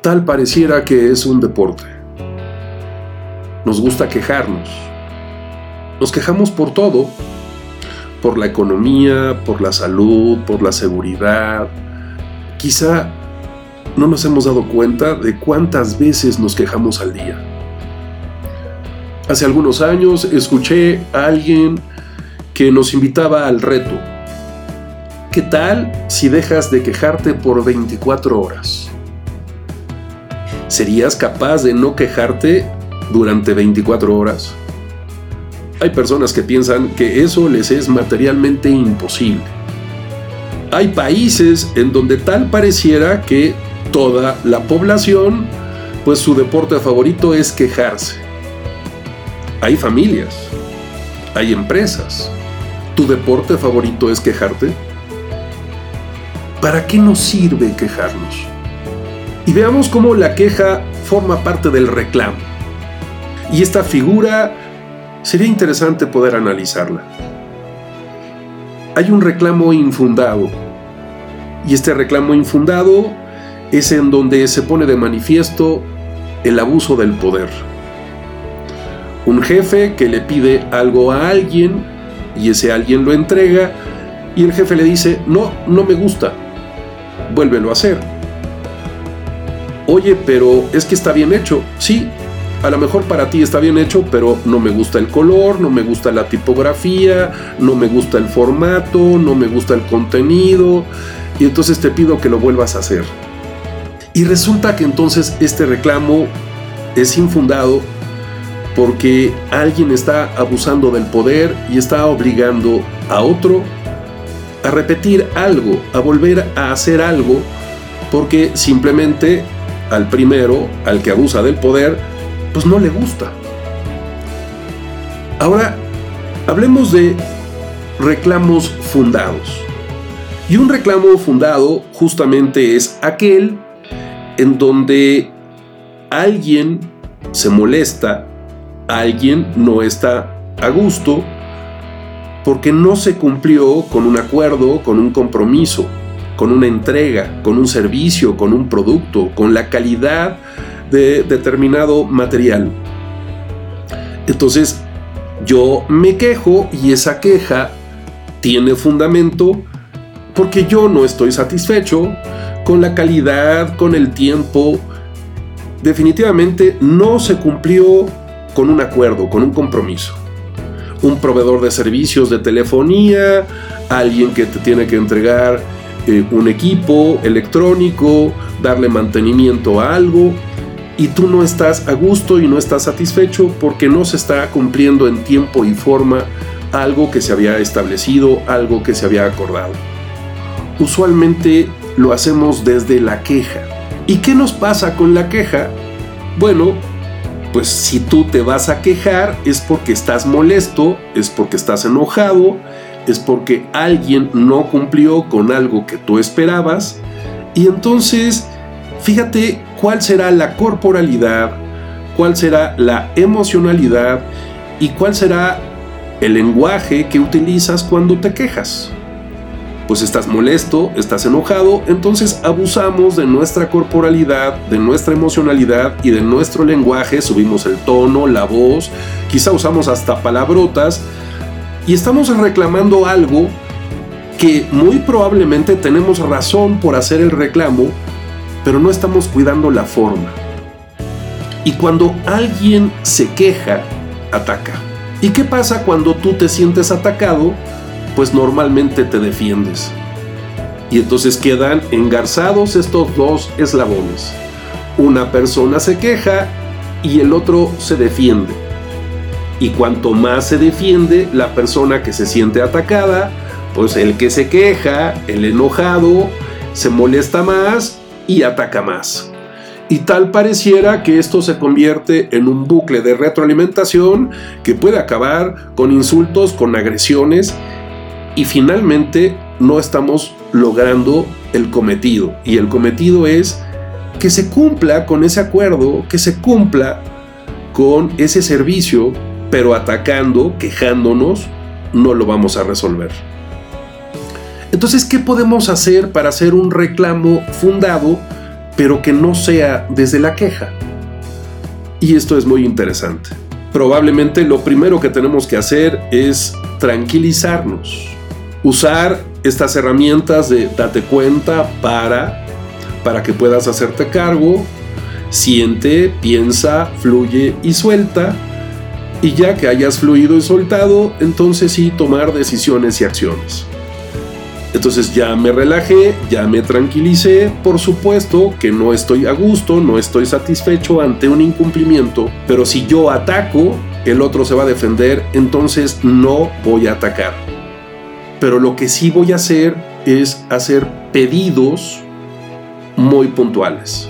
tal pareciera que es un deporte. Nos gusta quejarnos. Nos quejamos por todo, por la economía, por la salud, por la seguridad. Quizá no nos hemos dado cuenta de cuántas veces nos quejamos al día. Hace algunos años escuché a alguien que nos invitaba al reto. ¿Qué tal si dejas de quejarte por 24 horas? ¿Serías capaz de no quejarte durante 24 horas? Hay personas que piensan que eso les es materialmente imposible. Hay países en donde tal pareciera que toda la población, pues su deporte favorito es quejarse. Hay familias, hay empresas. ¿Tu deporte favorito es quejarte? ¿Para qué nos sirve quejarnos? Y veamos cómo la queja forma parte del reclamo. Y esta figura sería interesante poder analizarla. Hay un reclamo infundado. Y este reclamo infundado es en donde se pone de manifiesto el abuso del poder. Un jefe que le pide algo a alguien y ese alguien lo entrega y el jefe le dice, no, no me gusta, vuélvelo a hacer. Oye, pero es que está bien hecho. Sí, a lo mejor para ti está bien hecho, pero no me gusta el color, no me gusta la tipografía, no me gusta el formato, no me gusta el contenido, y entonces te pido que lo vuelvas a hacer. Y resulta que entonces este reclamo es infundado porque alguien está abusando del poder y está obligando a otro a repetir algo, a volver a hacer algo, porque simplemente al primero, al que abusa del poder, pues no le gusta. Ahora, hablemos de reclamos fundados. Y un reclamo fundado justamente es aquel en donde alguien se molesta, alguien no está a gusto, porque no se cumplió con un acuerdo, con un compromiso, con una entrega, con un servicio, con un producto, con la calidad de determinado material. Entonces, yo me quejo y esa queja tiene fundamento porque yo no estoy satisfecho con la calidad, con el tiempo. Definitivamente no se cumplió con un acuerdo, con un compromiso. Un proveedor de servicios de telefonía, alguien que te tiene que entregar eh, un equipo electrónico, darle mantenimiento a algo, y tú no estás a gusto y no estás satisfecho porque no se está cumpliendo en tiempo y forma algo que se había establecido, algo que se había acordado. Usualmente lo hacemos desde la queja. ¿Y qué nos pasa con la queja? Bueno, pues si tú te vas a quejar es porque estás molesto, es porque estás enojado, es porque alguien no cumplió con algo que tú esperabas. Y entonces, fíjate cuál será la corporalidad, cuál será la emocionalidad y cuál será el lenguaje que utilizas cuando te quejas pues estás molesto, estás enojado, entonces abusamos de nuestra corporalidad, de nuestra emocionalidad y de nuestro lenguaje, subimos el tono, la voz, quizá usamos hasta palabrotas y estamos reclamando algo que muy probablemente tenemos razón por hacer el reclamo, pero no estamos cuidando la forma. Y cuando alguien se queja, ataca. ¿Y qué pasa cuando tú te sientes atacado? pues normalmente te defiendes. Y entonces quedan engarzados estos dos eslabones. Una persona se queja y el otro se defiende. Y cuanto más se defiende la persona que se siente atacada, pues el que se queja, el enojado, se molesta más y ataca más. Y tal pareciera que esto se convierte en un bucle de retroalimentación que puede acabar con insultos, con agresiones y finalmente no estamos logrando el cometido. Y el cometido es que se cumpla con ese acuerdo, que se cumpla con ese servicio, pero atacando, quejándonos, no lo vamos a resolver. Entonces, ¿qué podemos hacer para hacer un reclamo fundado pero que no sea desde la queja. Y esto es muy interesante. Probablemente lo primero que tenemos que hacer es tranquilizarnos. Usar estas herramientas de date cuenta para para que puedas hacerte cargo, siente, piensa, fluye y suelta. Y ya que hayas fluido y soltado, entonces sí tomar decisiones y acciones. Entonces ya me relajé, ya me tranquilicé, por supuesto que no estoy a gusto, no estoy satisfecho ante un incumplimiento, pero si yo ataco, el otro se va a defender, entonces no voy a atacar. Pero lo que sí voy a hacer es hacer pedidos muy puntuales.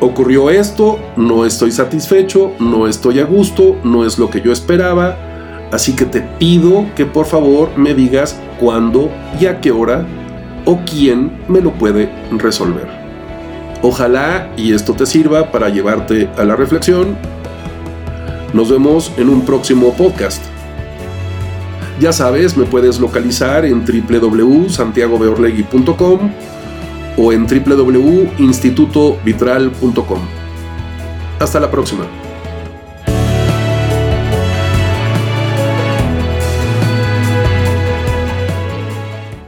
Ocurrió esto, no estoy satisfecho, no estoy a gusto, no es lo que yo esperaba, así que te pido que por favor me digas cuándo y a qué hora o quién me lo puede resolver. Ojalá y esto te sirva para llevarte a la reflexión. Nos vemos en un próximo podcast. Ya sabes, me puedes localizar en www.santiagobeorlegui.com o en www.institutovitral.com. Hasta la próxima.